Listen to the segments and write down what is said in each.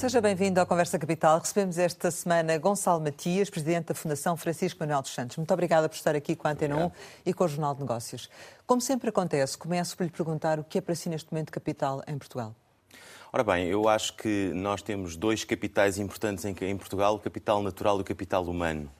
Seja bem-vindo à Conversa Capital. Recebemos esta semana Gonçalo Matias, Presidente da Fundação Francisco Manuel dos Santos. Muito obrigada por estar aqui com a Antena 1 e com o Jornal de Negócios. Como sempre acontece, começo por lhe perguntar o que é para si neste momento capital em Portugal. Ora bem, eu acho que nós temos dois capitais importantes em Portugal, o capital natural e o capital humano.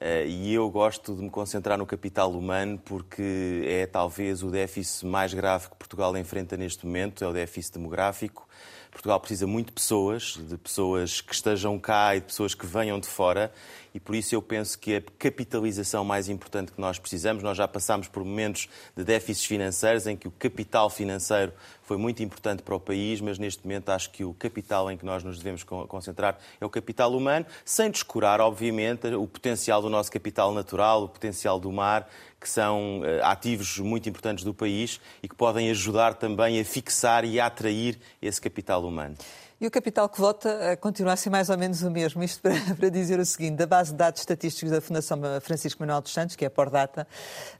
Eh, e eu gosto de me concentrar no capital humano porque é talvez o déficit mais grave que Portugal enfrenta neste momento, é o déficit demográfico. Portugal precisa muito de pessoas, de pessoas que estejam cá e de pessoas que venham de fora, e por isso eu penso que a capitalização mais importante que nós precisamos, nós já passámos por momentos de déficits financeiros em que o capital financeiro foi muito importante para o país, mas neste momento acho que o capital em que nós nos devemos concentrar é o capital humano, sem descurar, obviamente, o potencial do nosso capital natural, o potencial do mar, que são eh, ativos muito importantes do país e que podem ajudar também a fixar e a atrair esse capital humano. E o capital que vota eh, continua a ser mais ou menos o mesmo. Isto para, para, dizer o seguinte: da base de dados estatísticos da Fundação Francisco Manuel dos Santos, que é a Pordata,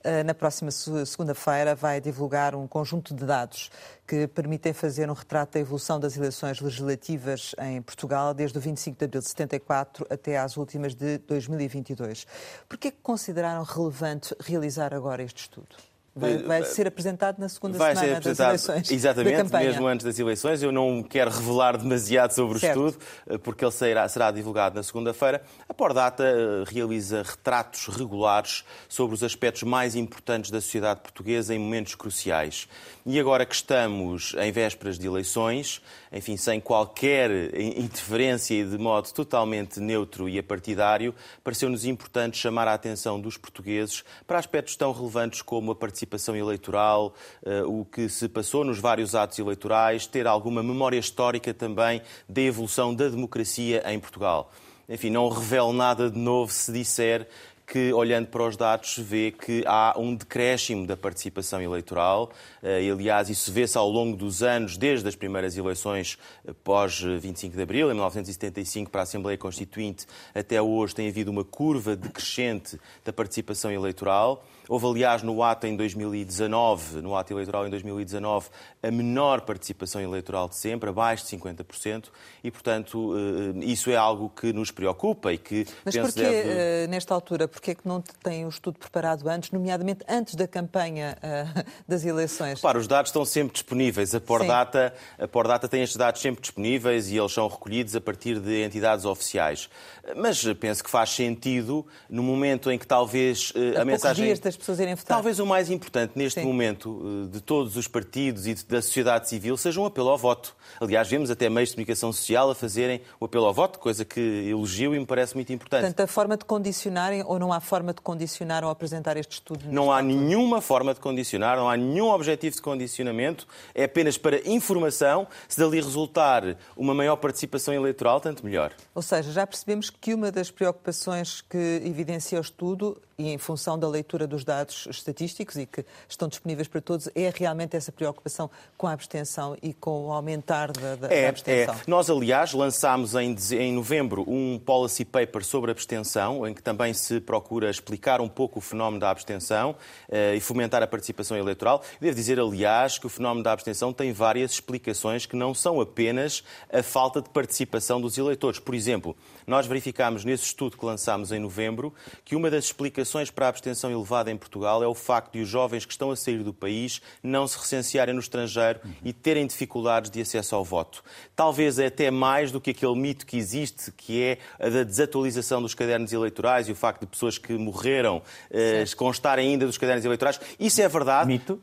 eh, na próxima segunda-feira vai divulgar um conjunto de dados que permitem fazer um retrato da evolução das eleições legislativas em Portugal desde o 25 de abril de 74 até às últimas de 2022. Por que consideraram relevante realizar agora este estudo? Vai, vai, ser apresentado na segunda vai semana das eleições. Exatamente, mesmo antes das eleições. Eu não quero revelar demasiado sobre certo. o estudo, eh, porque ele será, será divulgado na segunda-feira. A Pordata eh, realiza retratos regulares sobre os aspectos mais importantes da sociedade portuguesa em momentos cruciais. E agora que estamos em vésperas de eleições, enfim, sem qualquer interferência e de modo totalmente neutro e apartidário, pareceu-nos importante chamar a atenção dos portugueses para aspectos tão relevantes como a participação eleitoral, eh, o que se passou nos vários atos eleitorais, ter alguma memória histórica também da evolução da democracia em Portugal. Enfim, não revelo nada de novo se disser que, olhando para os dados, vê que há um decréscimo da participação eleitoral. Eh, e, aliás, isso vê-se ao longo dos anos, desde as primeiras eleições eh, pós-25 de abril, em 1975, para a Assembleia Constituinte, até hoje tem havido uma curva decrescente da participação eleitoral. Houve, aliás, no ato em 2019, no ato eleitoral em 2019, a menor participação eleitoral de sempre, abaixo de 50%, e, portanto, eh, isso é algo que nos preocupa e que Mas porquê, deve... Eh, nesta altura, porquê é que não tem o estudo preparado antes, nomeadamente antes da campanha uh, das eleições? Claro, os dados estão sempre disponíveis. A Pordata, a Pordata tem estes dados sempre disponíveis e eles são recolhidos a partir de entidades oficiais. Mas penso que faz sentido, no momento em que talvez a, a mensagem... Dias das pessoas irem votar. Talvez o mais importante neste Sim. momento de todos os partidos e da sociedade civil seja um apelo ao voto. Aliás, vemos até meios de comunicação social a fazerem o apelo ao voto, coisa que elogio e me parece muito importante. Portanto, a forma de condicionarem ou não há forma de condicionar ou apresentar este estudo? Não há nenhuma forma de condicionar, não há nenhum objetivo de condicionamento, é apenas para informação. Se dali resultar uma maior participação eleitoral, tanto melhor. Ou seja, já percebemos que uma das preocupações que evidencia o estudo e em função da leitura dos dados estatísticos e que estão disponíveis para todos, é realmente essa preocupação com a abstenção e com o aumentar da, da, é, da abstenção. É. Nós, aliás, lançámos em, em novembro um policy paper sobre abstenção, em que também se procura explicar um pouco o fenómeno da abstenção uh, e fomentar a participação eleitoral. Devo dizer, aliás, que o fenómeno da abstenção tem várias explicações que não são apenas a falta de participação dos eleitores. Por exemplo, nós verificámos nesse estudo que lançámos em novembro que uma das explicações para a abstenção elevada em Portugal é o facto de os jovens que estão a sair do país não se recensearem no estrangeiro e terem dificuldades de acesso ao voto. Talvez até mais do que aquele mito que existe, que é a da desatualização dos cadernos eleitorais e o facto de pessoas que morreram eh, constarem ainda dos cadernos eleitorais. Isso é verdade. Mito?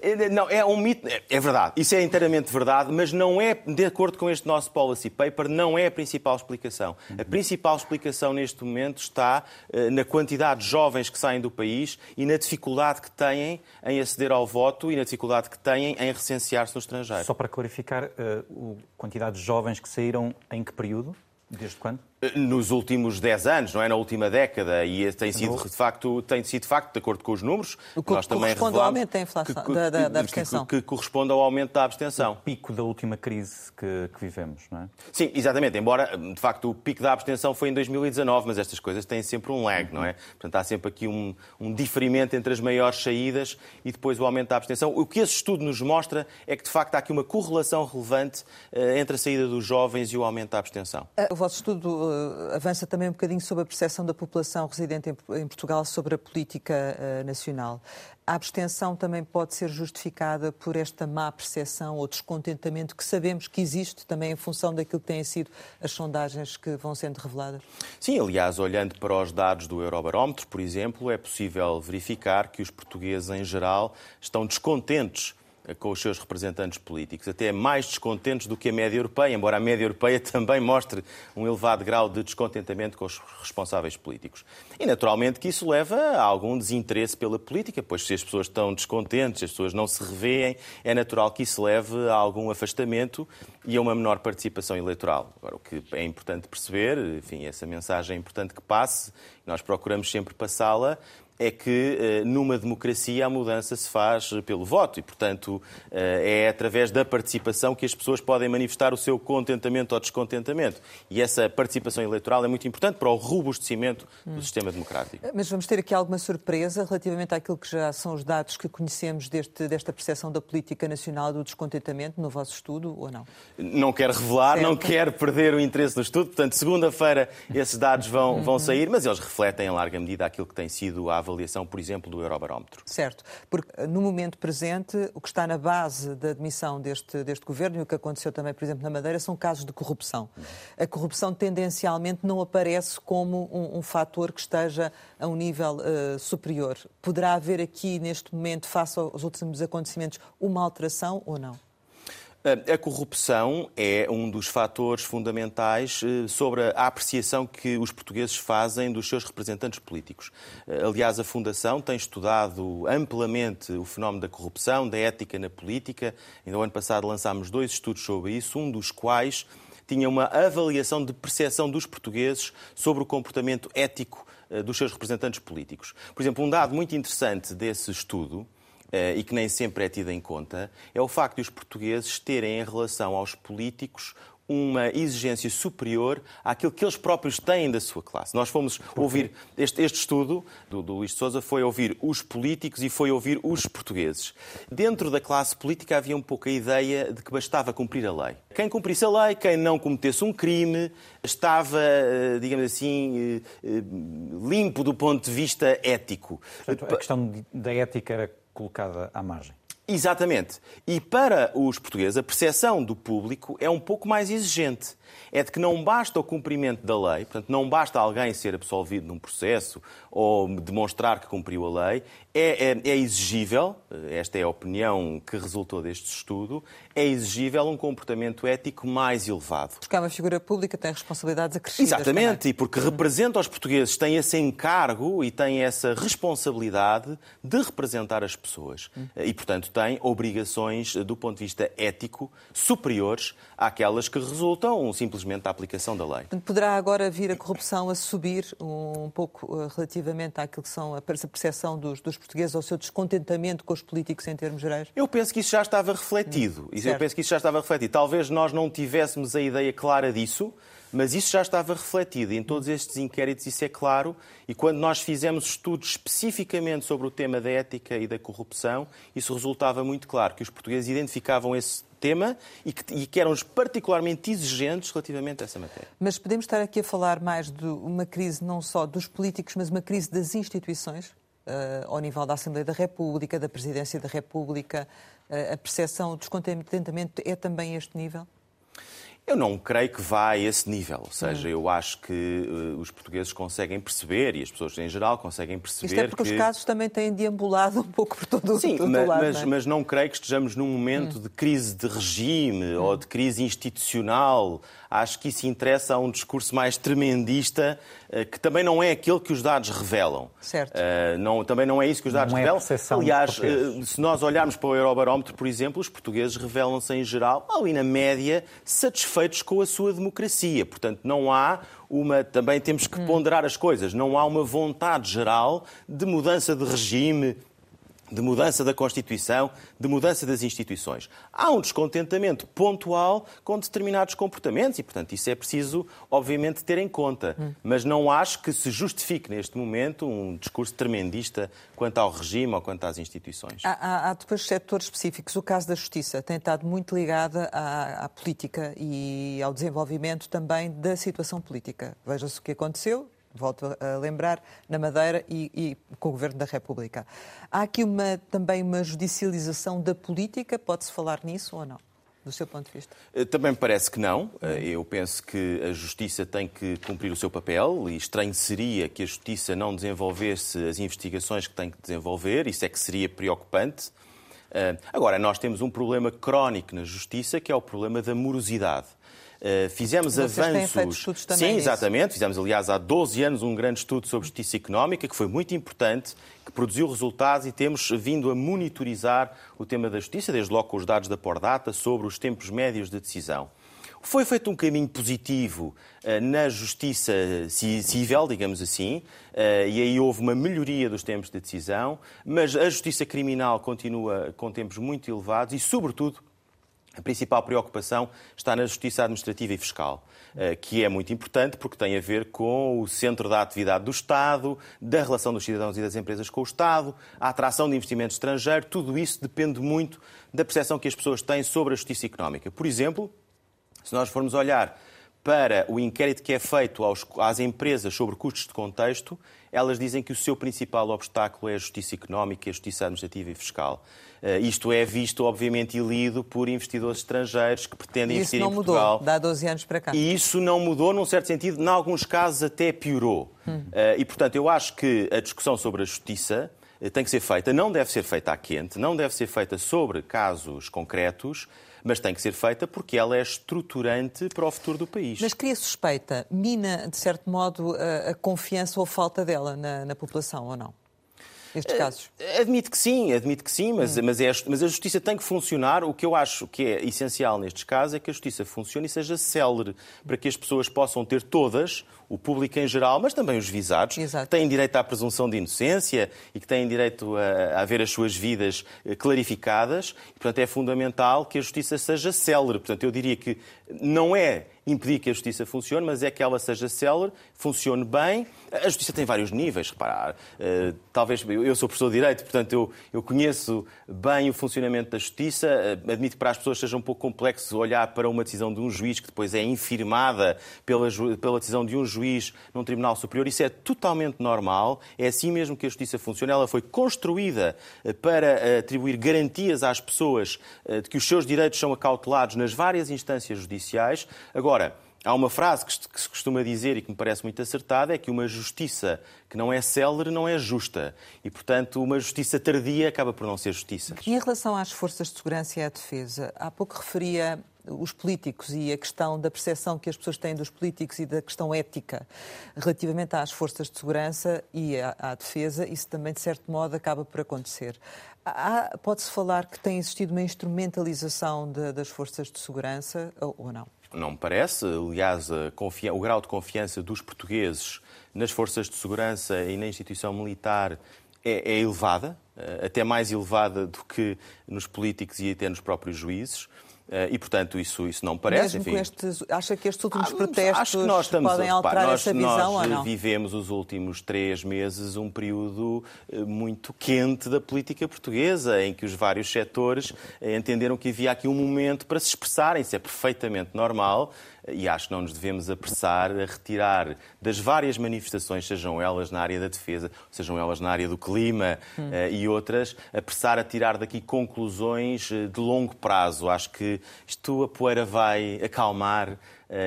Eh, não, é um mito. É, é verdade. Isso é inteiramente verdade, mas não é, de acordo com este nosso policy paper, não é a principal explicação. A principal explicação neste momento está uh, na quantidade de jovens que saem do país e na dificuldade que têm em aceder ao voto e na dificuldade que têm em recensear-se no estrangeiro. Só para clarificar, a quantidade de jovens que saíram em que período? Desde quando? Nos últimos 10 anos, não é? Na última década, e tem sido, de facto, tem sido de facto, de acordo com os números, o que nós também corresponde ao aumento da, inflação, que, da, da, da abstenção. Que, que, corresponde ao aumento da abstenção. O pico da última crise que, que, vivemos, não é? Sim, exatamente. Embora, de facto, o pico da abstenção foi em 2019, mas estas coisas têm sempre um lag, não é? Portanto, há sempre aqui um, um diferimento entre as maiores saídas e depois o aumento da abstenção. O que esse estudo nos mostra é que, de facto, há aqui uma correlação relevante uh, entre a saída dos jovens e o aumento da abstenção. O vosso estudo avança também um bocadinho sobre a percepção da população residente em, Portugal sobre a política uh, nacional. A abstenção também pode ser justificada por esta má percepção ou descontentamento que sabemos que existe também em função daquilo que têm sido as sondagens que vão sendo reveladas? Sim, aliás, olhando para os dados do Eurobarómetro, por exemplo, é possível verificar que os portugueses em geral estão descontentes com os seus representantes políticos, até mais descontentes do que a média europeia, embora a média europeia também mostre um elevado grau de descontentamento com os responsáveis políticos. E naturalmente que isso leva a algum desinteresse pela política, pois se as pessoas estão descontentes, as pessoas não se revêem, é natural que isso leve a algum afastamento e a uma menor participação eleitoral. Agora, o que é importante perceber, enfim, essa mensagem é importante que passe, nós procuramos sempre passá-la, é que eh, numa democracia a mudança se faz pelo voto e, portanto, eh, é através da participação que as pessoas podem manifestar o seu contentamento ou descontentamento. E essa participação eleitoral é muito importante para o robustecimento do hum. sistema democrático. Mas vamos ter aqui alguma surpresa relativamente àquilo que já são os dados que conhecemos deste, desta percepção da política nacional do descontentamento no vosso estudo ou não? Não quero revelar, certo. não quero perder o interesse do estudo. Portanto, segunda-feira esses dados vão, vão sair, mas eles refletem em larga medida aquilo que tem sido a avaliação, por exemplo, do Eurobarómetro. Certo, porque eh, no momento presente, o que está na base da admissão deste, deste governo e o que aconteceu também, por exemplo, na Madeira, são casos de corrupção. A corrupção tendencialmente não aparece como um, um fator que esteja a um nível uh, superior. Poderá haver aqui, neste momento, face aos últimos acontecimentos, uma alteração ou não? A corrupção é um dos fatores fundamentais eh, sobre a apreciação que os portugueses fazem dos seus representantes políticos. Eh, aliás, a Fundação tem estudado amplamente o fenómeno da corrupção, da ética na política. Ainda no ano passado lançámos dois estudos sobre isso, um dos quais tinha uma avaliação de percepção dos portugueses sobre o comportamento ético eh, dos seus representantes políticos. Por exemplo, um dado muito interessante desse estudo eh, e que nem sempre é tido em conta, é o facto de os portugueses terem, em relação aos políticos, uma exigência superior àquilo que eles próprios têm da sua classe. Nós fomos ouvir, este, este estudo do, do Luís de Souza foi ouvir os políticos e foi ouvir os portugueses. Dentro da classe política havia um pouco a ideia de que bastava cumprir a lei. Quem cumprisse a lei, quem não cometesse um crime, estava, eh, digamos assim, eh, limpo do ponto de vista ético. Portanto, a questão da ética era colocada à margem. Exatamente. E para os portugueses, a percepção do público é um pouco mais exigente é de que não basta o cumprimento da lei, portanto, não basta alguém ser absolvido num processo ou demonstrar que cumpriu a lei, é, é, é, exigível, esta é a opinião que resultou deste estudo, é exigível um comportamento ético mais elevado. Porque é uma figura pública, tem responsabilidades acrescidas. Exatamente, também. e porque representa os portugueses, tem esse encargo e tem essa responsabilidade de representar as pessoas. E, portanto, tem obrigações, do ponto de vista ético, superiores àquelas que resultam simplesmente da aplicação da lei. Poderá agora vir a corrupção a subir um pouco eh, relativamente àquilo que são a percepção dos, dos portugueses, ao seu descontentamento com os políticos em termos gerais? Eu penso que isso já estava refletido. Hum, eu penso que isso já estava refletido. Talvez nós não tivéssemos a ideia clara disso, mas isso já estava refletido. Em todos estes inquéritos isso é claro. E quando nós fizemos estudos especificamente sobre o tema da ética e da corrupção, isso resultava muito claro, que os portugueses identificavam esse tema e que, e que eram particularmente exigentes relativamente a essa matéria. Mas podemos estar aqui a falar mais de uma crise não só dos políticos, mas uma crise das instituições? Uh, ao nível da Assembleia da República, da Presidência da República, uh, a percepção, o descontentamento é também este nível? Eu não creio que vá a esse nível. Ou seja, hum. eu acho que uh, os portugueses conseguem perceber, e as pessoas em geral conseguem perceber. Isto é porque que... os casos também têm deambulado um pouco por todo, Sim, todo mas, lado. Mas, mas, não creio que estejamos num momento hum. de crise de regime hum. ou de crise institucional. Acho que isso interessa a um discurso mais tremendista, uh, que também não é aquele que os dados revelam. Certo. Uh, não, também não é isso que os dados não revelam. É Aliás, se nós olharmos para o Eurobarómetro, por exemplo, os portugueses revelam-se em geral, ali na média, satisfeitos com a sua democracia. Portanto, não há uma. Também temos que ponderar as coisas. Não há uma vontade geral de mudança de regime, de mudança da Constituição, de mudança das instituições. Há um descontentamento pontual com determinados comportamentos e, portanto, isso é preciso, obviamente, ter em conta. Hum. Mas não acho que se justifique neste momento um discurso tremendista quanto ao regime ou quanto às instituições. Há, há, há depois setores específicos. O caso da justiça tem estado muito ligado à, à política e ao desenvolvimento também da situação política. Veja-se o que aconteceu volto a lembrar, na Madeira e, e, com o Governo da República. Há aqui uma, também uma judicialização da política, pode-se falar nisso ou não? Do seu ponto de vista? Eh, também me parece que não. Eh, eu penso que a Justiça tem que cumprir o seu papel e estranho seria que a Justiça não desenvolvesse as investigações que tem que desenvolver. Isso é que seria preocupante. Eh, agora, nós temos um problema crónico na Justiça, que é o problema da morosidade. Uh, fizemos Vocês avanços. Têm estudos também Sim, exatamente. Fizemos, aliás, há 12 anos um grande estudo sobre justiça económica, que foi muito importante, que produziu resultados e temos vindo a monitorizar o tema da justiça, desde logo com os dados da Pordata, sobre os tempos médios de decisão. Foi feito um caminho positivo uh, na justiça civil, digamos assim, uh, e aí houve uma melhoria dos tempos de decisão, mas a justiça criminal continua com tempos muito elevados e, sobretudo, a principal preocupação está na justiça administrativa e fiscal, eh, que é muito importante porque tem a ver com o centro da atividade do Estado, da relação dos cidadãos e das empresas com o Estado, a atração de investimento estrangeiro. Tudo isso depende muito da percepção que as pessoas têm sobre a justiça económica. Por exemplo, se nós formos olhar para o inquérito que é feito aos, às empresas sobre custos de contexto, elas dizem que o seu principal obstáculo é a justiça económica, a justiça administrativa e fiscal. Uh, isto é visto, obviamente, e lido por investidores estrangeiros que pretendem e investir em Portugal. Isso não mudou, dá 12 anos para cá. E isso não mudou, num certo sentido, em alguns casos até piorou. Hum. Uh, e, portanto, eu acho que a discussão sobre a justiça uh, tem que ser feita, não deve ser feita à quente, não deve ser feita sobre casos concretos, mas tem que ser feita porque ela é estruturante para o futuro do país. Mas cria suspeita, mina, de certo modo, a, confiança ou falta dela na, na população, ou não? estes eh, casos? Admito que sim, admito que sim, mas, hum. mas, é, mas, a justiça tem que funcionar. O que eu acho que é essencial nestes casos é que a justiça funcione e seja célere, para que as pessoas possam ter todas, o público em geral, mas também os visados, Exato. que têm direito à presunção de inocência e que têm direito a, a ver as suas vidas eh, clarificadas. E, portanto, é fundamental que a justiça seja célere. Portanto, eu diria que não é impedir que a justiça funcione, mas é que ela seja célere, funcione bem. A justiça tem vários níveis, reparar. Uh, talvez, eu sou professor de Direito, portanto eu, eu conheço bem o funcionamento da justiça. Uh, admito que para as pessoas seja um pouco complexo olhar para uma decisão de um juiz que depois é infirmada pela, pela decisão de um juiz num Tribunal Superior. Isso é totalmente normal. É assim mesmo que a justiça funciona. Ela foi construída uh, para atribuir garantias às pessoas de que os seus direitos são acautelados nas várias instâncias judiciais. Agora, há uma frase que se costuma dizer e que me parece muito acertada, é que uma justiça que não é célere não é justa. E, portanto, uma justiça tardia acaba por não ser justiça. E em relação às forças de segurança e à defesa, há pouco referia os políticos e a questão da percepção que as pessoas têm dos políticos e da questão ética relativamente às forças de segurança e à, à defesa, isso também, de certo modo, acaba por acontecer. Pode-se falar que tem existido uma instrumentalização de, das forças de segurança ou, ou não? Não me parece. Aliás, o grau de confiança dos portugueses nas forças de segurança e na instituição militar é, é elevada, eh, até mais elevada do que nos políticos e até nos próprios juízes. Eh, e, portanto, isso, isso não parece. Mesmo enfim. acha que estes últimos ah, protestos podem alterar nós, essa visão nós ou não? vivemos os últimos três meses um período eh, muito quente da política portuguesa, em que os vários setores entenderam que havia aqui um momento para se expressarem. Isso é perfeitamente normal e acho que não nos devemos apressar a retirar das várias manifestações, sejam elas na área da defesa, sejam elas na área do clima hum. e outras, apressar a tirar daqui conclusões eh, de longo prazo. Acho que isto a poeira vai acalmar uh,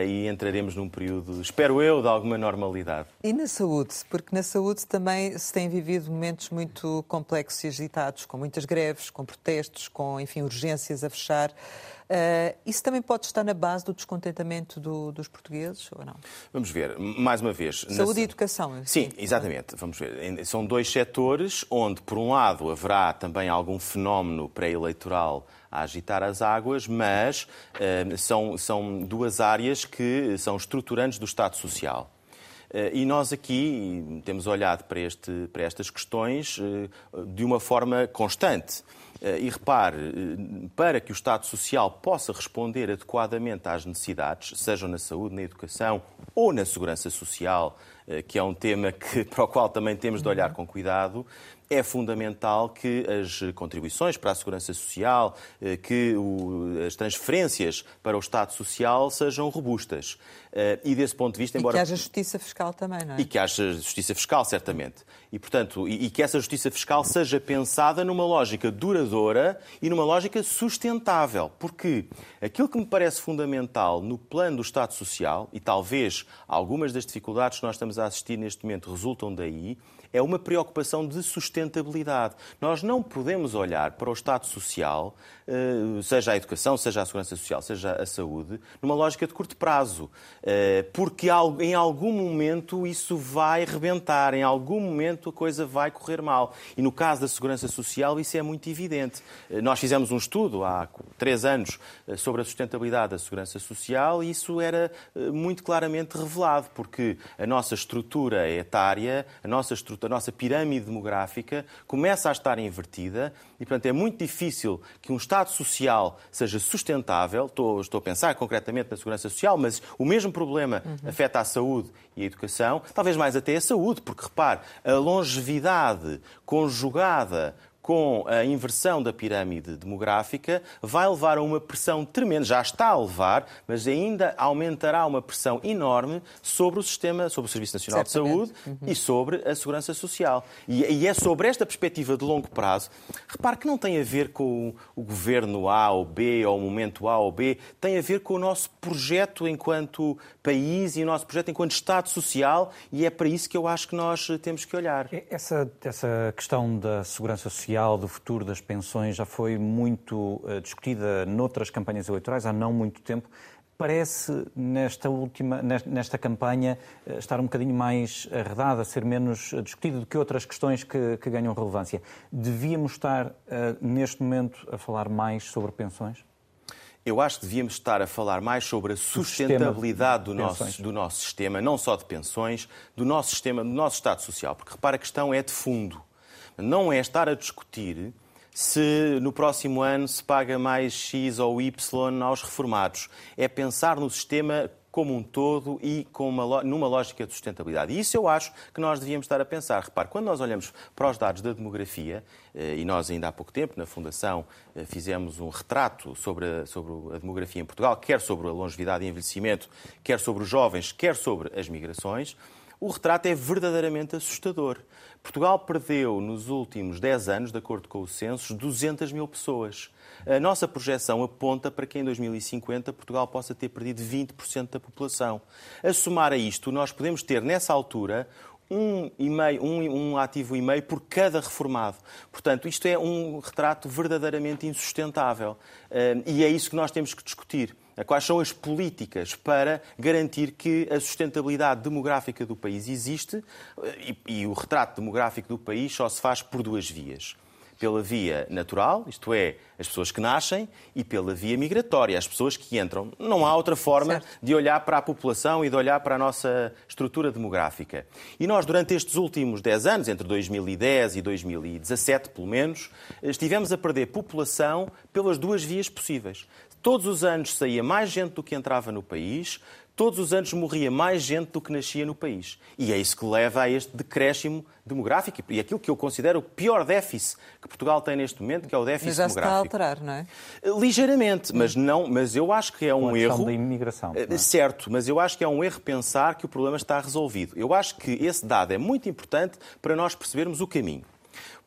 e entraremos num período, espero eu, de alguma normalidade. E na saúde? Porque na saúde também se têm vivido momentos muito complexos e agitados, com muitas greves, com protestos, com, enfim, urgências a fechar. Uh, isso também pode estar na base do descontentamento do, dos portugueses ou não? Vamos ver, mais uma vez. Saúde na... e educação. Sim, exatamente. Vamos ver. São dois setores onde, por um lado, haverá também algum fenómeno pré-eleitoral a agitar as águas, mas uh, são, são duas áreas que são estruturantes do Estado Social. Uh, e nós aqui temos olhado para, este, para estas questões uh, de uma forma constante. E repare, para que o Estado Social possa responder adequadamente às necessidades, sejam na saúde, na educação ou na segurança social, que é um tema que, para o qual também temos de olhar com cuidado, é fundamental que as contribuições para a segurança social, eh, que as transferências para o Estado Social sejam robustas. Eh, e desse ponto de vista, embora. E que haja justiça fiscal também, não é? E que haja justiça fiscal, certamente. E, portanto, e, que essa justiça fiscal seja pensada numa lógica duradoura e numa lógica sustentável. Porque aquilo que me parece fundamental no plano do Estado Social, e talvez algumas das dificuldades que nós estamos a assistir neste momento resultam daí, é uma preocupação de sustentabilidade. Nós não podemos olhar para o Estado Social, eh, seja a educação, seja a segurança social, seja a saúde, numa lógica de curto prazo, eh, porque em algum momento isso vai rebentar, em algum momento a coisa vai correr mal. E no caso da segurança social isso é muito evidente. Eh, nós fizemos um estudo há três anos sobre a sustentabilidade da segurança social e isso era muito claramente revelado, porque a nossa estrutura etária, a nossa estrutura a nossa pirâmide demográfica começa a estar invertida e, portanto, é muito difícil que um Estado social seja sustentável. Estou, estou a pensar concretamente na segurança social, mas o mesmo problema uhum. afeta a saúde e a educação, talvez mais até a saúde, porque, repare, a longevidade conjugada com a inversão da pirâmide demográfica, vai levar a uma pressão tremenda, já está a levar, mas ainda aumentará uma pressão enorme sobre o sistema, sobre o Serviço Nacional Certamente. de Saúde uhum. e sobre a Segurança Social. E, e, é sobre esta perspectiva de longo prazo. Repare que não tem a ver com o governo A ou B, ou o momento A ou B, tem a ver com o nosso projeto enquanto país e o nosso projeto enquanto Estado Social, e é para isso que eu acho que nós temos que olhar. Essa, essa questão da segurança social social, do futuro das pensões, já foi muito uh, discutida noutras campanhas eleitorais há não muito tempo. Parece, nesta última, nesta campanha, uh, estar um bocadinho mais arredada, ser menos discutida do que outras questões que, que ganham relevância. Devíamos estar, neste momento, a falar mais sobre pensões? Eu acho que devíamos estar a falar mais sobre a sustentabilidade do nosso, do nosso sistema, não só de pensões, do nosso sistema, do nosso Estado Social. Porque repara, a questão é de fundo. Não é estar a discutir se no próximo ano se paga mais X ou Y aos reformados. É pensar no sistema como um todo e com uma, numa lógica de sustentabilidade. E isso eu acho que nós devíamos estar a pensar. Repare, quando nós olhamos para os dados da demografia, eh, e nós ainda há pouco tempo na Fundação eh, fizemos um retrato sobre a, sobre a demografia em Portugal, quer sobre a longevidade e envelhecimento, quer sobre os jovens, quer sobre as migrações, o retrato é verdadeiramente assustador. Portugal perdeu nos últimos 10 anos, de acordo com o censo, 200 mil pessoas. A nossa projeção aponta para que em 2050 Portugal possa ter perdido 20% da população. A somar a isto, nós podemos ter nessa altura um, e meio, um, um ativo e meio por cada reformado. Portanto, isto é um retrato verdadeiramente insustentável. Uh, e é isso que nós temos que discutir. Quais são as políticas para garantir que a sustentabilidade demográfica do país existe e, e o retrato demográfico do país só se faz por duas vias pela via natural, isto é, as pessoas que nascem, e pela via migratória, as pessoas que entram. Não há outra forma certo. de olhar para a população e de olhar para a nossa estrutura demográfica. E nós, durante estes últimos 10 anos, entre 2010 e 2017, pelo menos, estivemos a perder população pelas duas vias possíveis. Todos os anos saía mais gente do que entrava no país, todos os anos morria mais gente do que nascia no país. E é isso que leva a este decréscimo demográfico e aquilo que eu considero o pior déficit que Portugal tem neste momento, que é o déficit mas já demográfico. está a alterar, não é? Ligeiramente, mas não, mas eu acho que é um erro. da imigração. É? Certo, mas eu acho que é um erro pensar que o problema está resolvido. Eu acho que esse dado é muito importante para nós percebermos o caminho.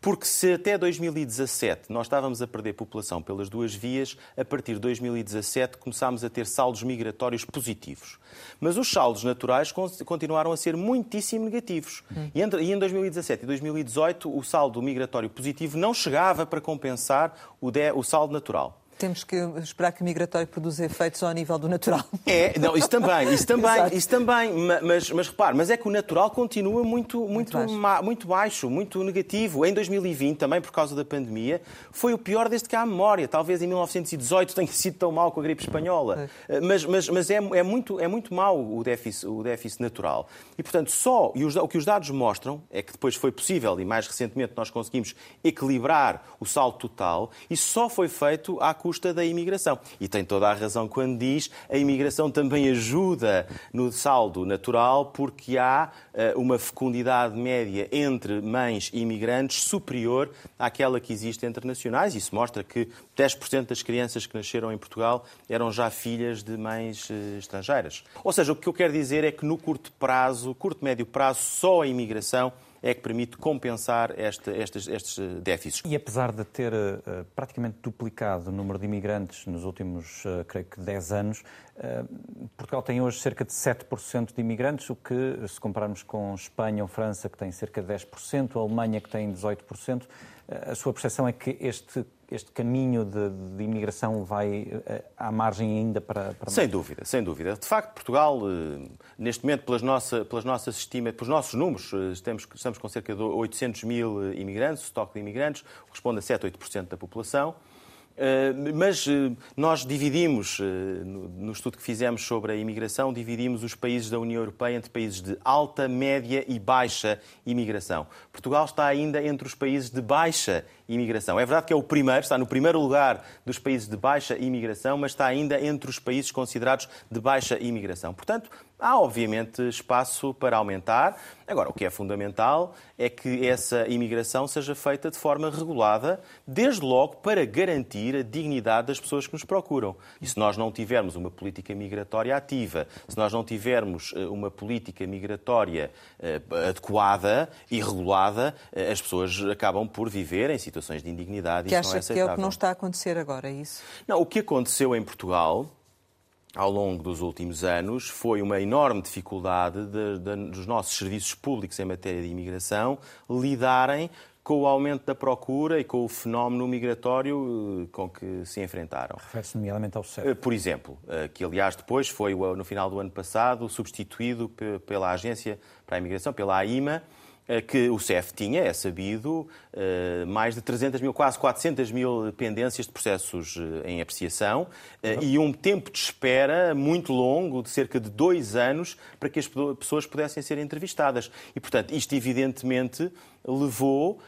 Porque se até 2017 nós estávamos a perder população pelas duas vias, a partir de 2017 começámos a ter saldos migratórios positivos. Mas os saldos naturais continuaram a ser muitíssimo negativos. E em 2017 e 2018 o saldo migratório positivo não chegava para compensar o saldo natural. Temos que esperar que o migratório produza efeitos ao nível do natural. É, não, isso também, isso também, isso também. Mas, mas repare, mas é que o natural continua muito, muito, muito, baixo. Ma, muito baixo, muito negativo. Em 2020, também por causa da pandemia, foi o pior desde que há memória. Talvez em 1918 tenha sido tão mal com a gripe espanhola. É. Mas, mas, mas é, é, muito, é muito mau o déficit, o déficit natural. E, portanto, só, e os, o que os dados mostram é que depois foi possível, e mais recentemente nós conseguimos equilibrar o saldo total, e só foi feito à custa da imigração. E tem toda a razão quando diz a imigração também ajuda no saldo natural, porque há uh, uma fecundidade média entre mães imigrantes superior àquela que existe entre nacionais. Isso mostra que 10% das crianças que nasceram em Portugal eram já filhas de mães uh, estrangeiras. Ou seja, o que eu quero dizer é que no curto prazo, curto médio prazo, só a imigração é que permite compensar este, estes, estes eh, déficits. E apesar de ter uh, praticamente duplicado o número de imigrantes nos últimos, uh, creio que, 10 anos, uh, Portugal tem hoje cerca de 7% de imigrantes, o que, se compararmos com Espanha ou França, que tem cerca de 10%, a Alemanha, que tem 18%, a sua percepção é que este este caminho de, de, imigração vai eh, à margem ainda para, para Sem dúvida, sem dúvida. De facto, Portugal, eh, neste momento, pelas, nossa, pelas nossas estimas, pelos nossos números, eh, estamos, estamos com cerca de 800 mil imigrantes, o estoque de imigrantes corresponde a 7, 8% da população. Mas nós dividimos, no estudo que fizemos sobre a imigração, dividimos os países da União Europeia entre países de alta, média e baixa imigração. Portugal está ainda entre os países de baixa imigração. É verdade que é o primeiro, está no primeiro lugar dos países de baixa imigração, mas está ainda entre os países considerados de baixa imigração. Portanto, há obviamente espaço para aumentar. Agora, o que é fundamental é que essa imigração seja feita de forma regulada, desde logo para garantir a dignidade das pessoas que nos procuram. E se nós não tivermos uma política migratória ativa, se nós não tivermos eh, uma política migratória eh, adequada e regulada, eh, as pessoas acabam por viver em situações de indignidade. Que isso não é aceitável. que é o que não está a acontecer agora, é isso? Não, o que aconteceu em Portugal ao longo dos últimos anos foi uma enorme dificuldade de, de, dos nossos serviços públicos em matéria de imigração lidarem com o aumento da procura e com o fenómeno migratório eh, com que se enfrentaram. Refere-se nomeadamente ao CEF. Eh, por exemplo, eh, que aliás depois foi, no final do ano passado, substituído pela Agência para a Imigração, pela AIMA, que o CEF tinha, é sabido, eh, mais de 300 mil, quase 400 mil pendências de processos eh, em apreciação uhum. e um tempo de espera muito longo, de cerca de dois anos, para que as pessoas pudessem ser entrevistadas. E, portanto, isto evidentemente levou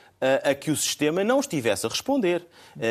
a que o sistema não estivesse a responder.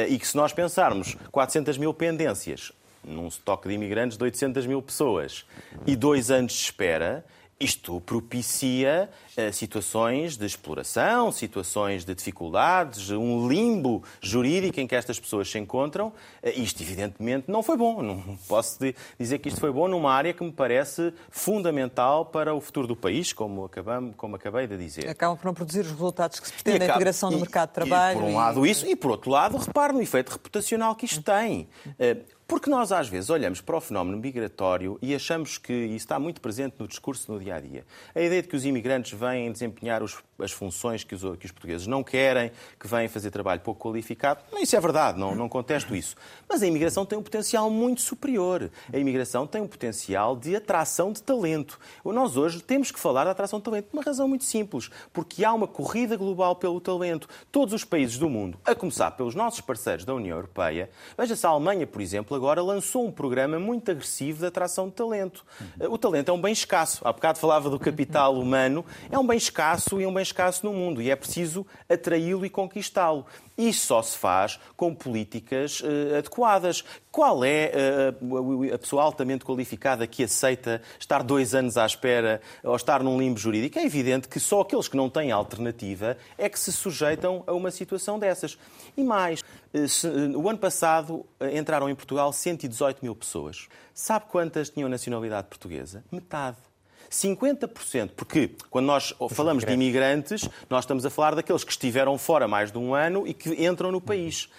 E que se nós pensarmos 400 mil pendências num estoque de imigrantes de 800 mil pessoas e dois anos de espera, isto propicia uh, situações de exploração, situações de dificuldades, um limbo jurídico em que estas pessoas se encontram. Uh, isto, evidentemente, não foi bom. Não posso dizer que isto foi bom numa área que me parece fundamental para o futuro do país, como, acabamos, como acabei de dizer. Acabam por não produzir os resultados que se pretende, acaba, a integração no mercado de trabalho. E, por um lado, isso, e por outro lado, repare no efeito reputacional que isto tem. Uh, porque nós, às vezes, olhamos para o fenómeno migratório e achamos que isso está muito presente no discurso no dia a dia. A ideia de que os imigrantes vêm desempenhar os, as funções que os, que os, portugueses não querem, que vêm fazer trabalho pouco qualificado, isso é verdade, não, não contesto isso. Mas a imigração tem um potencial muito superior. A imigração tem um potencial de atração de talento. Nós hoje temos que falar da atração de talento por uma razão muito simples. Porque há uma corrida global pelo talento. Todos os países do mundo, a começar pelos nossos parceiros da União Europeia, veja-se a Alemanha, por exemplo, agora lançou um programa muito agressivo de atração de talento. O talento é um bem escasso. Há bocado falava do capital humano. É um bem escasso e um bem escasso no mundo. E é preciso atraí-lo e conquistá-lo. Isso só se faz com políticas uh, adequadas. Qual é uh, a pessoa altamente qualificada que aceita estar dois anos à espera ou estar num limbo jurídico? É evidente que só aqueles que não têm alternativa é que se sujeitam a uma situação dessas. E mais, uh, se, o ano passado entraram em Portugal 118 mil pessoas. Sabe quantas tinham nacionalidade portuguesa? Metade. 50%, porque quando nós falamos de imigrantes, nós estamos a falar daqueles que estiveram fora mais de um ano e que entram no país.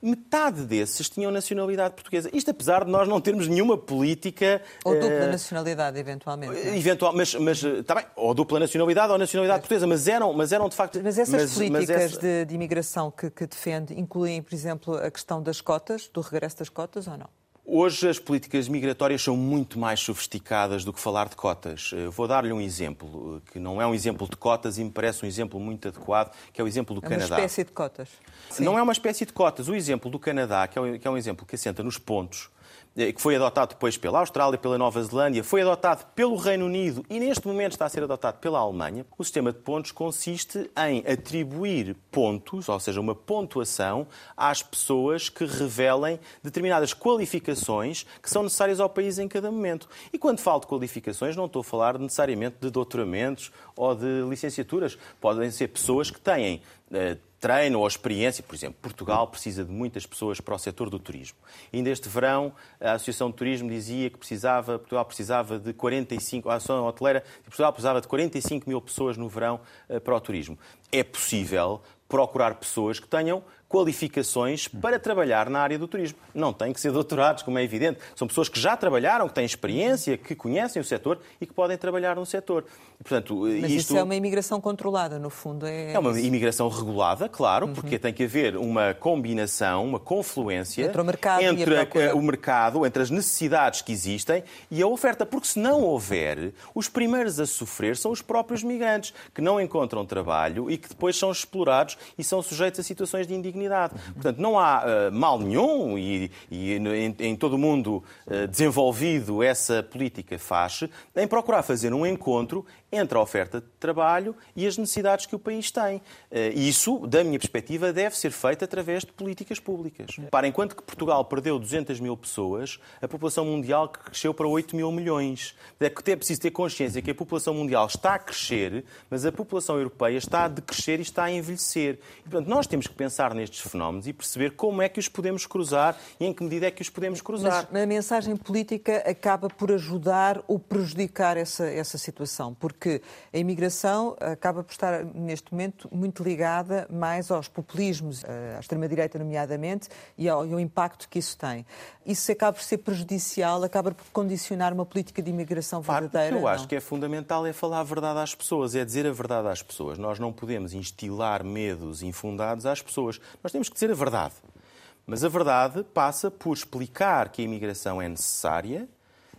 metade desses tinham nacionalidade portuguesa. Isto apesar de nós não termos nenhuma política... Ou dupla uh, nacionalidade, eventualmente. É? Eventual, mas, mas está bem, ou dupla nacionalidade ou nacionalidade é. portuguesa, mas eram, mas eram de facto... Mas essas mas, políticas mas essa... de, de, imigração que, que defende incluem, por exemplo, a questão das cotas, do regresso das cotas ou não? Hoje as políticas migratórias são muito mais sofisticadas do que falar de cotas. Eu vou dar-lhe um exemplo, que não é um exemplo de cotas e me parece um exemplo muito adequado, que é o exemplo do é Canadá. uma espécie de cotas. Sim. Não é uma espécie de cotas. O exemplo do Canadá, que é um exemplo que assenta nos pontos, eh, que foi adotado depois pela Austrália, pela Nova Zelândia, foi adotado pelo Reino Unido e neste momento está a ser adotado pela Alemanha. O sistema de pontos consiste em atribuir pontos, ou seja, uma pontuação, às pessoas que revelem determinadas qualificações que são necessárias ao país em cada momento. E quando falo de qualificações, não estou a falar necessariamente de doutoramentos ou de licenciaturas. Podem ser pessoas que têm eh, treino ou experiência. Por exemplo, Portugal precisa de muitas pessoas para o setor do turismo. Ainda este verão, a Associação de Turismo dizia que precisava, Portugal precisava de 45, a Associação Hoteleira Portugal precisava de 45 mil pessoas no verão eh, para o turismo. É possível procurar pessoas que tenham qualificações para trabalhar na área do turismo. Não têm que ser doutorados, como é evidente. São pessoas que já trabalharam, que têm experiência, que conhecem o setor e que podem trabalhar no setor. portanto, Mas isto... isso é uma imigração controlada, no fundo. É, é uma imigração regulada, claro, uhum. porque tem que haver uma combinação, uma confluência entre, o mercado, entre a, o mercado, entre as necessidades que existem e a oferta. Porque se não houver, os primeiros a sofrer são os próprios migrantes, que não encontram trabalho e que depois são explorados e são sujeitos a situações de indignação dignidade. Portanto, não há uh, mal nenhum e, e em, em, todo o mundo uh, desenvolvido essa política faz em procurar fazer um encontro entre a oferta de trabalho e as necessidades que o país tem. Eh, e isso, da minha perspectiva, deve ser feito através de políticas públicas. Para enquanto que Portugal perdeu 200 mil pessoas, a população mundial cresceu para 8 mil milhões. É que é preciso ter consciência que a população mundial está a crescer, mas a população europeia está a decrescer e está a envelhecer. E, portanto, nós temos que pensar nestes fenómenos e perceber como é que os podemos cruzar e em que medida é que os podemos cruzar. Mas a mensagem política acaba por ajudar ou prejudicar essa, essa situação, porque porque a imigração acaba por estar, neste momento, muito ligada mais aos populismos, eh, à extrema-direita, nomeadamente, e ao, ao, impacto que isso tem. Isso acaba por ser prejudicial, acaba por condicionar uma política de imigração verdadeira. Claro, eu acho não? que é fundamental é falar a verdade às pessoas, é dizer a verdade às pessoas. Nós não podemos instilar medos infundados às pessoas. Nós temos que dizer a verdade. Mas a verdade passa por explicar que a imigração é necessária,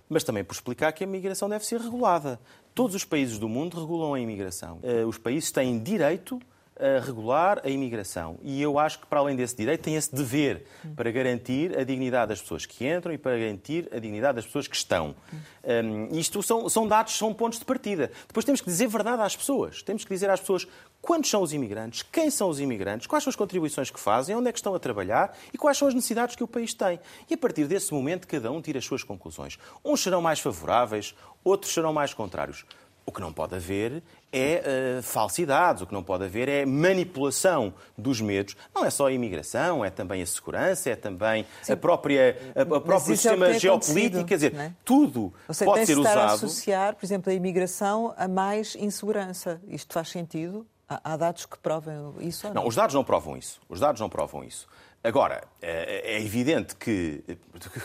mas também por explicar que a imigração deve ser regulada. Todos os países do mundo regulam a imigração. Eh, os países têm direito a regular a imigração. E eu acho que, para além desse direito, tem esse dever para garantir a dignidade das pessoas que entram e para garantir a dignidade das pessoas que estão. Um, isto são, são dados, são pontos de partida. Depois temos que dizer verdade às pessoas. Temos que dizer às pessoas quantos são os imigrantes, quem são os imigrantes, quais são as contribuições que fazem, onde é que estão a trabalhar e quais são as necessidades que o país tem. E a partir desse momento, cada um tira as suas conclusões. Uns serão mais favoráveis, outros serão mais contrários. O que não pode haver é uh, falsidades, o que não pode haver é manipulação dos medos. Não é só a imigração, é também a segurança, é também Sim. a própria, a, a próprio é sistema é geopolítico, quer dizer, é? tudo Você pode ser usado. associar, por exemplo, a imigração a mais insegurança. Isto faz sentido? Há dados que provam isso? Ou não? não, os dados não provam isso. Os dados não provam isso. Agora, é, é evidente que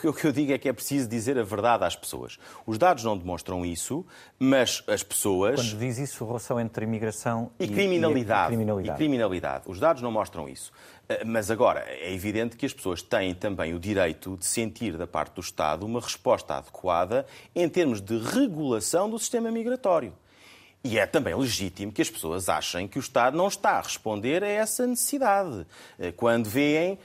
o que eu digo é que é preciso dizer a verdade às pessoas. Os dados não demonstram isso, mas as pessoas. Quando diz isso, relação entre imigração e, e, criminalidade, e, criminalidade. e criminalidade. Os dados não mostram isso. Eh, mas agora, é evidente que as pessoas têm também o direito de sentir da parte do Estado uma resposta adequada em termos de regulação do sistema migratório. E é também legítimo que as pessoas achem que o Estado não está a responder a essa necessidade. Eh, quando veem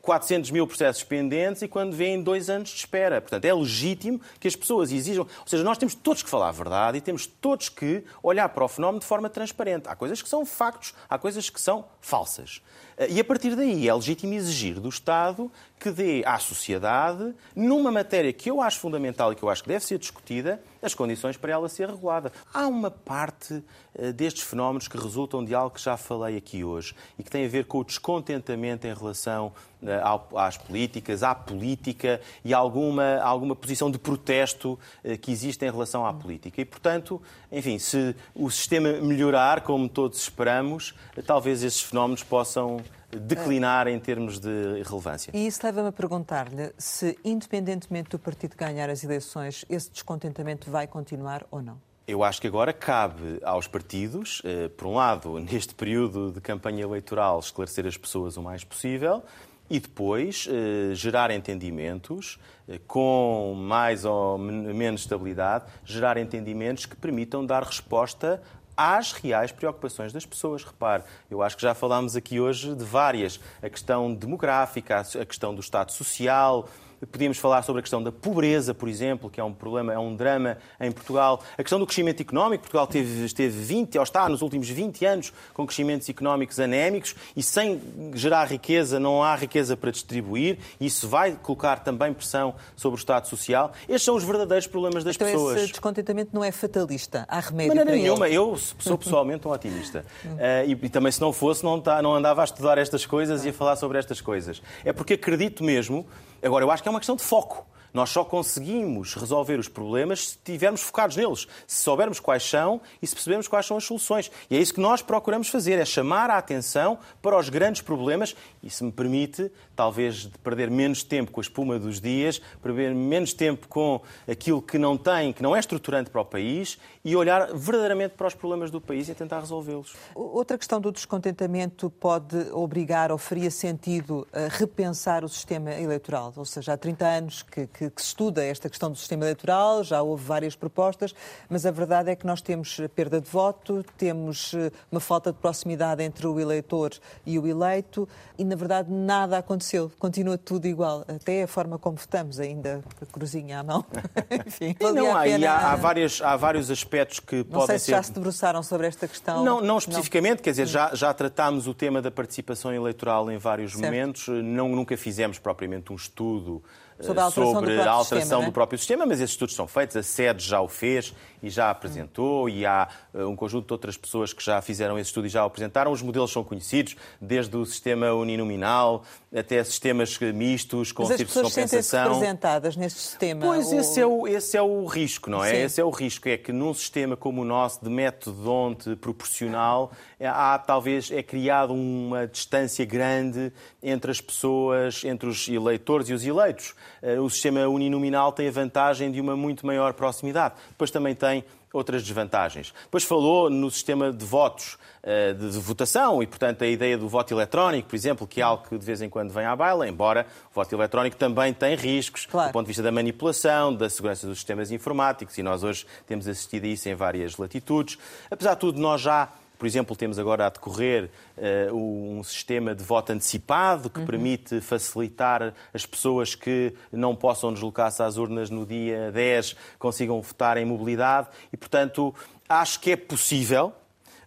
400 mil processos pendentes e quando vêm dois anos de espera. Portanto, é legítimo que as pessoas exijam. Ou seja, nós temos todos que falar a verdade e temos todos que olhar para o fenómeno de forma transparente. Há coisas que são factos, há coisas que são falsas. Eh, e a partir daí é legítimo exigir do Estado que dê à sociedade, numa matéria que eu acho fundamental e que eu acho que deve ser discutida, as condições para ela ser regulada. Há uma parte eh, destes fenómenos que resultam de algo que já falei aqui hoje e que tem a ver com o descontentamento em relação eh, às políticas, à política e alguma, alguma posição de protesto eh, que existe em relação à política. E, portanto, enfim, se o sistema melhorar, como todos esperamos, talvez esses fenómenos possam declinar em termos de relevância. E isso leva-me a perguntar-lhe se, independentemente do partido ganhar as eleições, esse descontentamento vai continuar ou não? Eu acho que agora cabe aos partidos, eh, por um lado, neste período de campanha eleitoral, esclarecer as pessoas o mais possível e depois eh, gerar entendimentos eh, com mais ou menos estabilidade, gerar entendimentos que permitam dar resposta às reais preocupações das pessoas. Repare, eu acho que já falámos aqui hoje de várias. A questão demográfica, a questão do Estado social, Podíamos falar sobre a questão da pobreza, por exemplo, que é um problema, é um drama em Portugal. A questão do crescimento económico. Portugal teve, esteve 20, ou está nos últimos 20 anos com crescimentos económicos anémicos e sem gerar riqueza não há riqueza para distribuir. Isso vai colocar também pressão sobre o Estado Social. Estes são os verdadeiros problemas das então, pessoas. Esse descontentamento não é fatalista. Há remédio De maneira nenhuma. Ele. Eu sou pessoalmente um otimista. Uh, e, e, também, se não fosse, não, tá, não andava a estudar estas coisas e a falar sobre estas coisas. É porque acredito mesmo Agora, eu acho que é uma questão de foco. Nós só conseguimos resolver os problemas se estivermos focados neles, se soubermos quais são e se percebermos quais são as soluções. E é isso que nós procuramos fazer, é chamar a atenção para os grandes problemas e, se me permite, talvez perder menos tempo com a espuma dos dias, perder menos tempo com aquilo que não tem, que não é estruturante para o país e olhar verdadeiramente para os problemas do país e tentar resolvê-los. Outra questão do descontentamento pode obrigar ou faria sentido a repensar o sistema eleitoral, ou seja, há 30 anos que, que que, que, se estuda esta questão do sistema eleitoral, já houve várias propostas, mas a verdade é que nós temos perda de voto, temos eh, uma falta de proximidade entre o eleitor e o eleito e, na verdade, nada aconteceu. Continua tudo igual, até a forma como votamos, ainda a cruzinha à mão. Enfim, não, há, pena... há, há, vários, há vários aspectos que não podem ser... Não sei se já se debruçaram sobre esta questão. Não, não especificamente, não. quer dizer, já, já tratámos o tema da participação eleitoral em vários certo. momentos, não, nunca fizemos propriamente um estudo sobre a alteração, sobre do, próprio a alteração sistema, do próprio sistema, mas esses estudos são feitos, a SED já o fez e já apresentou, e há uh, um conjunto de outras pessoas que já fizeram esse estudo e já o apresentaram. Os modelos são conhecidos, desde o sistema uninominal até sistemas mistos, com mas círculos de compensação. representadas neste sistema? Pois, ou... esse, é o, esse é o risco, não é? Sim. Esse é o risco, é que num sistema como o nosso, de método onde proporcional, há talvez, é criado uma distância grande entre as pessoas, entre os eleitores e os eleitos. Eh, o sistema uninominal tem a vantagem de uma muito maior proximidade. Depois também tem outras desvantagens. Depois falou no sistema de votos, eh, de votação, e, portanto, a ideia do voto eletrónico, por exemplo, que é algo que de vez em quando vem à baila, embora o voto eletrónico também tem riscos claro. do ponto de vista da manipulação, da segurança dos sistemas informáticos, e nós hoje temos assistido a isso em várias latitudes. Apesar de tudo, nós já por exemplo, temos agora a decorrer uh, um sistema de voto antecipado que uhum. permite facilitar as pessoas que não possam deslocar-se às urnas no dia 10 consigam votar em mobilidade e, portanto, acho que é possível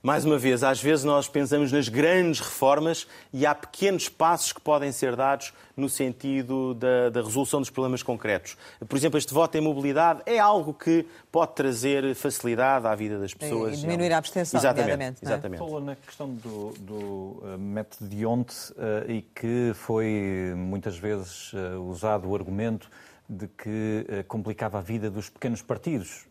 mais uma vez, às vezes nós pensamos nas grandes reformas e há pequenos passos que podem ser dados no sentido da, da, resolução dos problemas concretos. Por exemplo, este voto em mobilidade é algo que pode trazer facilidade à vida das pessoas. E diminuir a abstenção, exatamente. É? exatamente. Falou na questão do, do uh, método de ontem uh, e que foi muitas vezes uh, usado o argumento de que eh, complicava a vida dos pequenos partidos,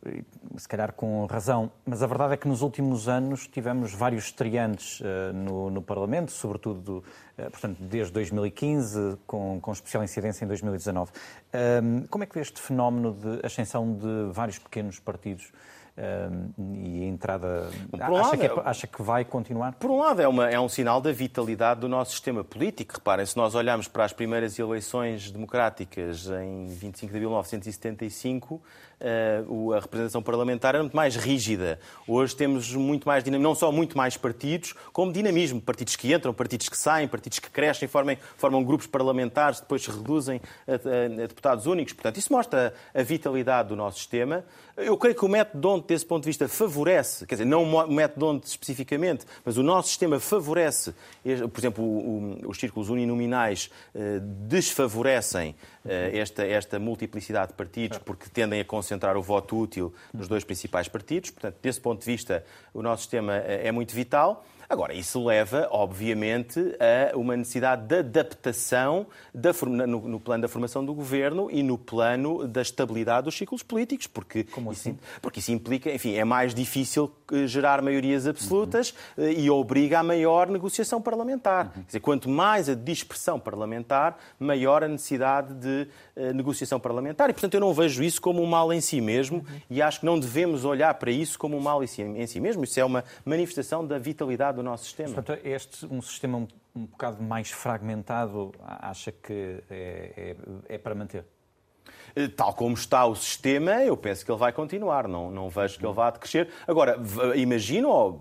se calhar com razão, mas a verdade é que nos últimos anos tivemos vários estreantes eh, no, no Parlamento, sobretudo eh, portanto, desde 2015, com, com especial incidência em 2019. Como é que vê este fenómeno de ascensão de vários pequenos partidos? E a entrada. Um acha, lado, que é, acha, que vai continuar? Por um lado, é, uma, é um sinal da vitalidade do nosso sistema político. Reparem, se nós olharmos para as primeiras eleições democráticas em 25 de abril de 1975, uh, a representação parlamentar era muito mais rígida. Hoje temos muito mais dinamismo, não só muito mais partidos, como dinamismo. Partidos que entram, partidos que saem, partidos que crescem, formam, formam grupos parlamentares, depois se reduzem a, a, a deputados únicos. Portanto, isso mostra a vitalidade do nosso sistema. Eu creio que o método onde, desse ponto de vista, favorece, quer dizer, não o método onde especificamente, mas o nosso sistema favorece, por exemplo, o, o, os círculos uninominais eh, desfavorecem eh, esta, esta multiplicidade de partidos porque tendem a concentrar o voto útil nos dois principais partidos. Portanto, desse ponto de vista, o nosso sistema eh, é muito vital. Agora, isso leva, obviamente, a uma necessidade de adaptação da, no, no, plano da formação do governo e no plano da estabilidade dos ciclos políticos, porque, Como isso, assim? porque isso implica, enfim, é mais difícil eh, gerar maiorias absolutas uhum. e obriga a maior negociação parlamentar. Uhum. Quer dizer, quanto mais a dispersão parlamentar, maior a necessidade de uh, negociação parlamentar. E, portanto, eu não vejo isso como um mal em si mesmo uhum. e acho que não devemos olhar para isso como um mal em si, em si mesmo. Isso é uma manifestação da vitalidade do nosso sistema. Portanto, este um sistema um, um bocado mais fragmentado, acha que é, é, é para manter? Tal como está o sistema, eu penso que ele vai continuar, não, não vejo que ele vá crescer. Agora, imagino,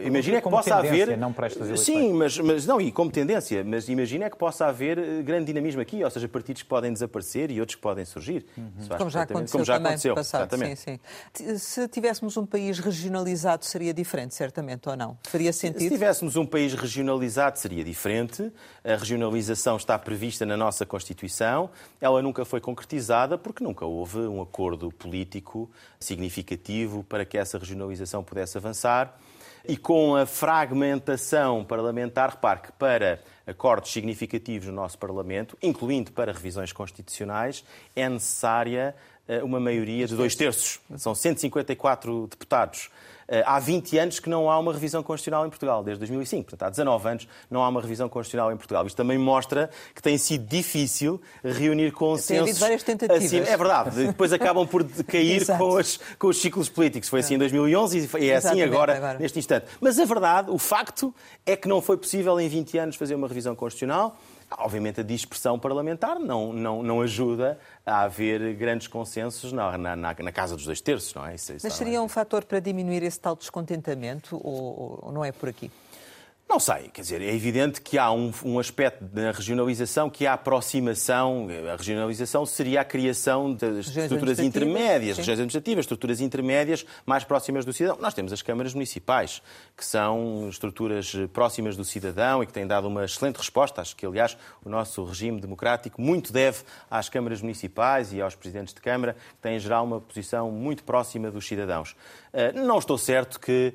imagina é que possa haver. Não para estas Sim, mas, mas não, e como tendência, mas imagina é que possa haver eh, grande dinamismo aqui, ou seja, partidos que podem desaparecer e outros que podem surgir. Uhum. Como já aconteceu, como já aconteceu passado, exatamente. Sim, sim. Se tivéssemos um país regionalizado, seria diferente, certamente, ou não? Faria sentido? Se tivéssemos um país regionalizado, seria diferente. A regionalização está prevista na nossa Constituição, ela nunca foi concretizada porque nunca houve um acordo político significativo para que essa regionalização pudesse avançar. E com a fragmentação parlamentar, repare que para acordos significativos no nosso Parlamento, incluindo para revisões constitucionais, é necessária eh, uma maioria de dois terços. São 154 deputados. Eh, há 20 anos que não há uma revisão constitucional em Portugal, desde 2005. Portanto, há 19 anos não há uma revisão constitucional em Portugal. Isto também mostra que tem sido difícil reunir consensos. Tem havido várias tentativas. Assim, é verdade. Depois acabam por cair com os, com os ciclos políticos. Foi assim em 2011 e é assim agora, agora, neste instante. Mas a verdade, o facto, é que não foi possível em 20 anos fazer uma revisão constitucional. Obviamente, a dispersão parlamentar não, não, não ajuda a haver grandes consensos na, na, na casa dos dois terços, não é? Isso, isso Mas seria um fator para diminuir esse tal descontentamento ou, ou não é por aqui? Não sei, quer dizer, é evidente que há um, um, aspecto da regionalização que é a aproximação. A regionalização seria a criação das estruturas intermédias, regiões administrativas, estruturas intermédias mais próximas do cidadão. Nós temos as câmaras municipais, que são estruturas próximas do cidadão e que têm dado uma excelente resposta. Acho que, aliás, o nosso regime democrático muito deve às câmaras municipais e aos presidentes de Câmara, que têm, em geral, uma posição muito próxima dos cidadãos. Eh, não estou certo que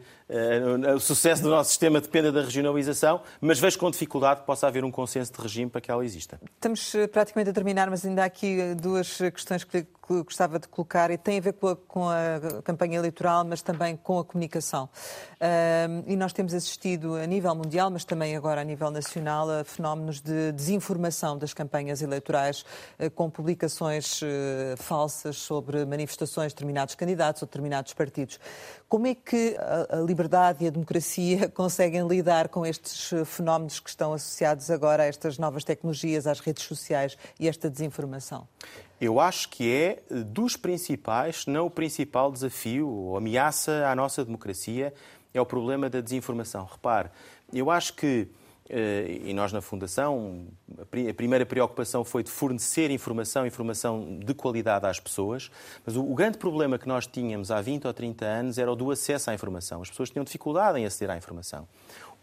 o sucesso do nosso sistema dependa da regionalização, mas vejo com dificuldade que possa haver um consenso de regime para que ela exista. Estamos eh, praticamente a terminar, mas ainda há aqui duas questões que gostava de colocar e tem a ver com a, com a campanha eleitoral, mas também com a comunicação. Uh, e nós temos assistido a nível mundial, mas também agora a nível nacional, a fenómenos de desinformação das campanhas eleitorais, uh, com publicações uh, falsas sobre manifestações de determinados candidatos ou determinados partidos. Como é que a, a liberdade e a democracia conseguem lidar com estes fenómenos que estão associados agora a estas novas tecnologias, às redes sociais e esta desinformação? Eu acho que é dos principais, se não o principal desafio ou ameaça à nossa democracia, é o problema da desinformação. Repare, eu acho que, eh, e nós na Fundação, a primeira preocupação foi de fornecer informação, informação de qualidade às pessoas, mas o grande problema que nós tínhamos há 20 ou 30 anos era o do acesso à informação. As pessoas tinham dificuldade em aceder à informação.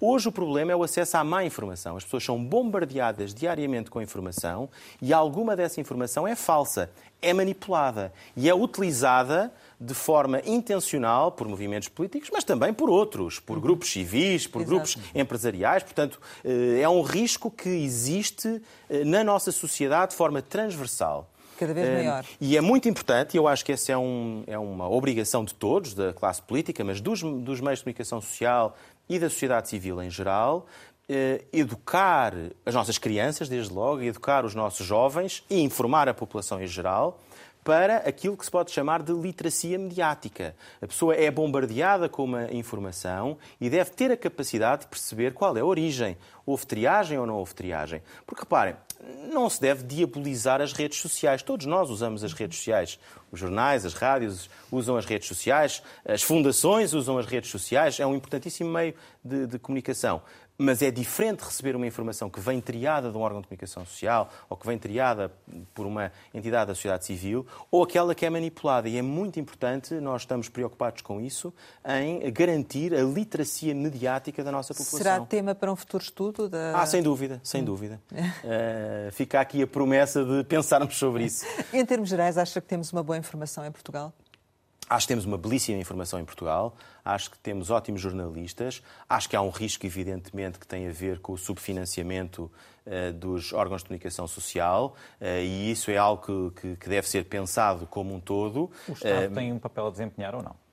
Hoje o problema é o acesso à má informação. As pessoas são bombardeadas diariamente com informação e alguma dessa informação é falsa, é manipulada e é utilizada de forma intencional por movimentos políticos, mas também por outros, por grupos civis, por Exato. grupos empresariais. Portanto, eh, é um risco que existe eh, na nossa sociedade de forma transversal. Cada vez maior. E é muito importante, eu acho que essa é, um, é uma obrigação de todos, da classe política, mas dos, dos meios de comunicação social, e da sociedade civil em geral, eh, educar as nossas crianças, desde logo, educar os nossos jovens e informar a população em geral para aquilo que se pode chamar de literacia mediática. A pessoa é bombardeada com uma informação e deve ter a capacidade de perceber qual é a origem. Houve triagem ou não houve triagem? Porque reparem, não se deve diabolizar as redes sociais. Todos nós usamos as redes sociais. Os jornais, as rádios usam as redes sociais, as fundações usam as redes sociais. É um importantíssimo meio de, de comunicação mas é diferente receber uma informação que vem triada de um órgão de comunicação social ou que vem triada por uma entidade da sociedade civil ou aquela que é manipulada. E é muito importante, nós estamos preocupados com isso, em garantir a literacia mediática da nossa população. Será tema para um futuro estudo? Da... Ah, sem dúvida, sem hum. dúvida. uh, fica aqui a promessa de pensarmos sobre isso. em termos gerais, acha que temos uma boa informação em Portugal? Acho que temos uma belíssima informação em Portugal, acho que temos ótimos jornalistas, acho que há um risco, evidentemente, que tem a ver com o subfinanciamento uh, dos órgãos de comunicação social uh, e isso é algo que, que, deve ser pensado como um todo. O Estado uh, tem um papel a desempenhar ou não?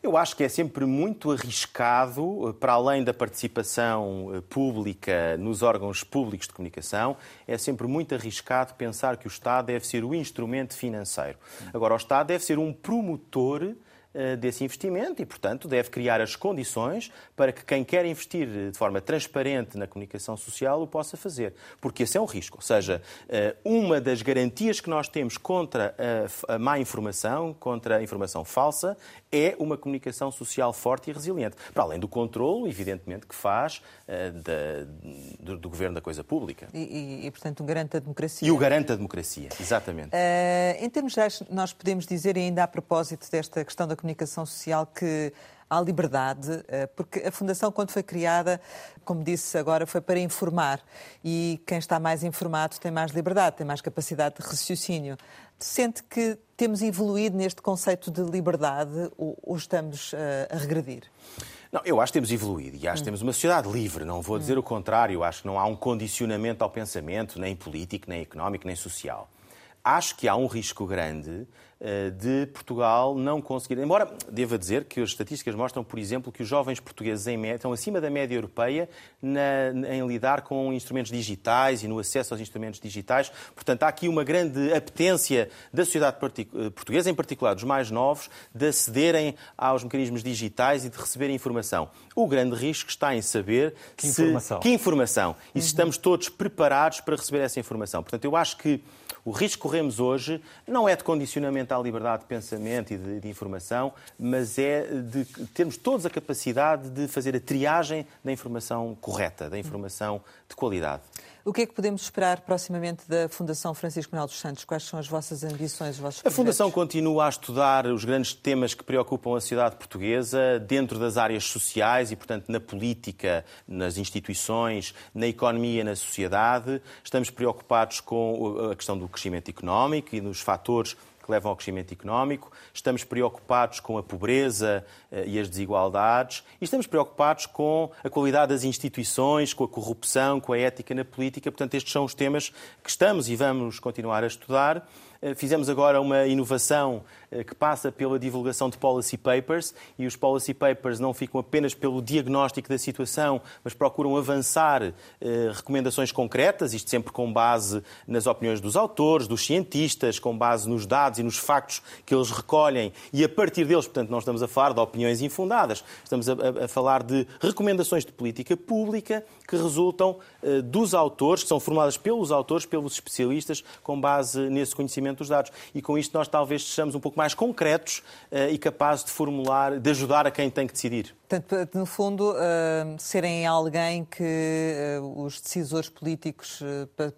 Eu acho que é sempre muito arriscado, para além da participação pública nos órgãos públicos de comunicação, é sempre muito arriscado pensar que o Estado deve ser o instrumento financeiro. Agora, o Estado deve ser um promotor eh, desse investimento e, portanto, deve criar as condições para que quem quer investir de forma transparente na comunicação social o possa fazer. Porque esse é um risco. Ou seja, eh, uma das garantias que nós temos contra a má informação, contra a informação falsa, é uma comunicação social forte e resiliente. Para além do controle, evidentemente, que faz da, do, do, governo da coisa pública. E, e, e, portanto, garante a democracia. E o garante a democracia, exatamente. Uh, em termos gerais, nós podemos dizer, ainda a propósito desta questão da comunicação social, que há liberdade, eh, porque a Fundação, quando foi criada, como disse agora, foi para informar. E quem está mais informado tem mais liberdade, tem mais capacidade de raciocínio. Sente que temos evoluído neste conceito de liberdade ou, estamos uh, a regredir? Não, eu acho que temos evoluído e acho que temos uma sociedade livre. Não vou dizer o contrário. Acho que não há um condicionamento ao pensamento, nem político, nem económico, nem social. Acho que há um risco grande eh, de Portugal não conseguir. Embora deva dizer que as estatísticas mostram, por exemplo, que os jovens portugueses em média estão acima da média europeia na, em lidar com instrumentos digitais e no acesso aos instrumentos digitais. Portanto, há aqui uma grande apetência da sociedade eh, portuguesa, em particular dos mais novos, de acederem aos mecanismos digitais e de receberem informação. O grande risco está em saber que se, informação, que informação e se estamos todos preparados para receber essa informação. Portanto, eu acho que o risco que corremos hoje não é de condicionamento à liberdade de pensamento e de, de, informação, mas é de termos todos a capacidade de fazer a triagem da informação correta, da informação de qualidade. O que é que podemos esperar proximamente da Fundação Francisco Manuel dos Santos? Quais são as vossas ambições, os vossos A Fundação continua a estudar os grandes temas que preocupam a sociedade portuguesa dentro das áreas sociais e, portanto, na política, nas instituições, na economia, na sociedade. Estamos preocupados com a questão do crescimento económico e nos fatores que levam ao crescimento económico, estamos preocupados com a pobreza eh, e as desigualdades e estamos preocupados com a qualidade das instituições, com a corrupção, com a ética na política. Portanto, estes são os temas que estamos e vamos continuar a estudar. Eh, fizemos agora uma inovação eh, que passa pela divulgação de policy papers e os policy papers não ficam apenas pelo diagnóstico da situação, mas procuram avançar eh, recomendações concretas, isto sempre com base nas opiniões dos autores, dos cientistas, com base nos dados e nos factos que eles recolhem. E a partir deles, portanto, não estamos a falar de opiniões infundadas, estamos a, falar de recomendações de política pública que resultam dos autores, que são formadas pelos autores, pelos especialistas, com base nesse conhecimento dos dados. E com isto nós talvez sejamos um pouco mais concretos uh, e capazes de formular, de ajudar a quem tem que decidir. Portanto, no fundo, uh, serem alguém que uh, os decisores políticos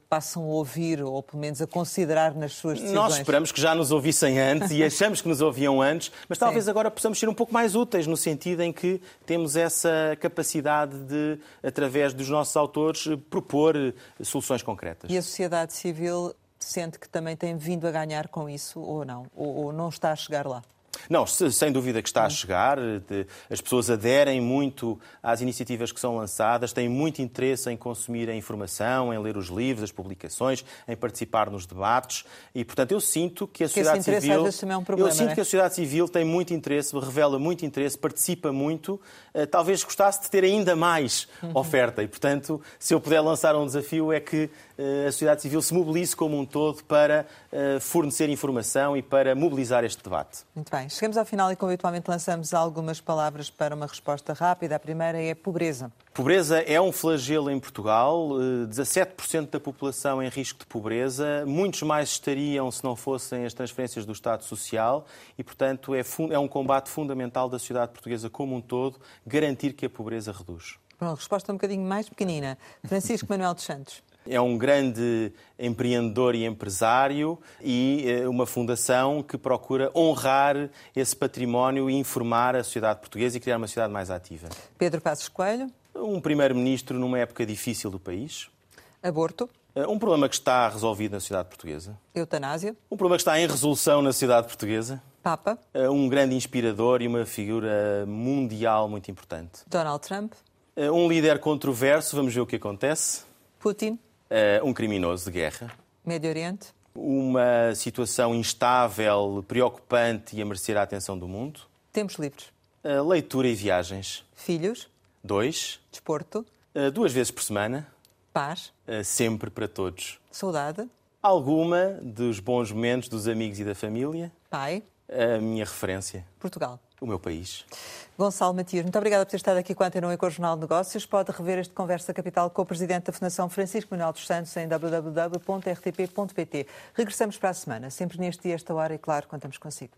passam a ouvir ou pelo menos a considerar nas suas decisões. Nós esperamos que já nos ouvissem antes e achamos que nos ouviam antes, mas talvez Sim. agora possamos ser um pouco mais úteis no sentido em que temos essa capacidade de, através dos nossos autores, propor soluções concretas. E a sociedade civil sente que também tem vindo a ganhar com isso ou não? Ou, ou não está a chegar lá? Não, sem dúvida que está a chegar. As pessoas aderem muito às iniciativas que são lançadas, têm muito interesse em consumir a informação, em ler os livros, as publicações, em participar nos debates. E, portanto, eu sinto que a sociedade esse civil. É um problema, eu sinto é? que a sociedade civil tem muito interesse, revela muito interesse, participa muito. Eh, talvez gostasse de ter ainda mais uhum. oferta. E, portanto, se eu puder lançar um desafio, é que a sociedade civil se mobilize como um todo para eh, fornecer informação e para mobilizar este debate. Muito bem. Chegamos ao final e, como habitualmente, lançamos algumas palavras para uma resposta rápida. A primeira é pobreza. Pobreza é um flagelo em Portugal. 17% eh, da população em risco de pobreza. Muitos mais estariam se não fossem as transferências do Estado Social e, portanto, é, é um combate fundamental da sociedade portuguesa como um todo garantir que a pobreza reduz. Uma resposta um bocadinho mais pequenina. Francisco Manuel dos Santos. É um grande empreendedor e empresário e eh, uma fundação que procura honrar esse património e informar a sociedade portuguesa e criar uma sociedade mais ativa. Pedro Passos Coelho. Um primeiro-ministro numa época difícil do país. Aborto. Eh, um problema que está resolvido na sociedade portuguesa. Eutanásia. Um problema que está em resolução na sociedade portuguesa. Papa. Um grande inspirador e uma figura mundial muito importante. Donald Trump. Um líder controverso, vamos ver o que acontece. Putin. Um criminoso de guerra. Médio Oriente. Uma situação instável, preocupante e a merecer a atenção do mundo. Tempos livres. Leitura e viagens. Filhos. Dois. Desporto. Duas vezes por semana. Paz. Sempre para todos. Saudade. Alguma dos bons momentos dos amigos e da família. Pai. A minha referência. Portugal. O meu país. Gonçalo Matias, muito obrigada por ter estado aqui com a Antena e com o Jornal de Negócios. Pode rever este Conversa Capital com o Presidente da Fundação Francisco Manuel dos Santos em www.rtp.pt. Regressamos para a semana, sempre neste dia, esta hora e, claro, contamos consigo.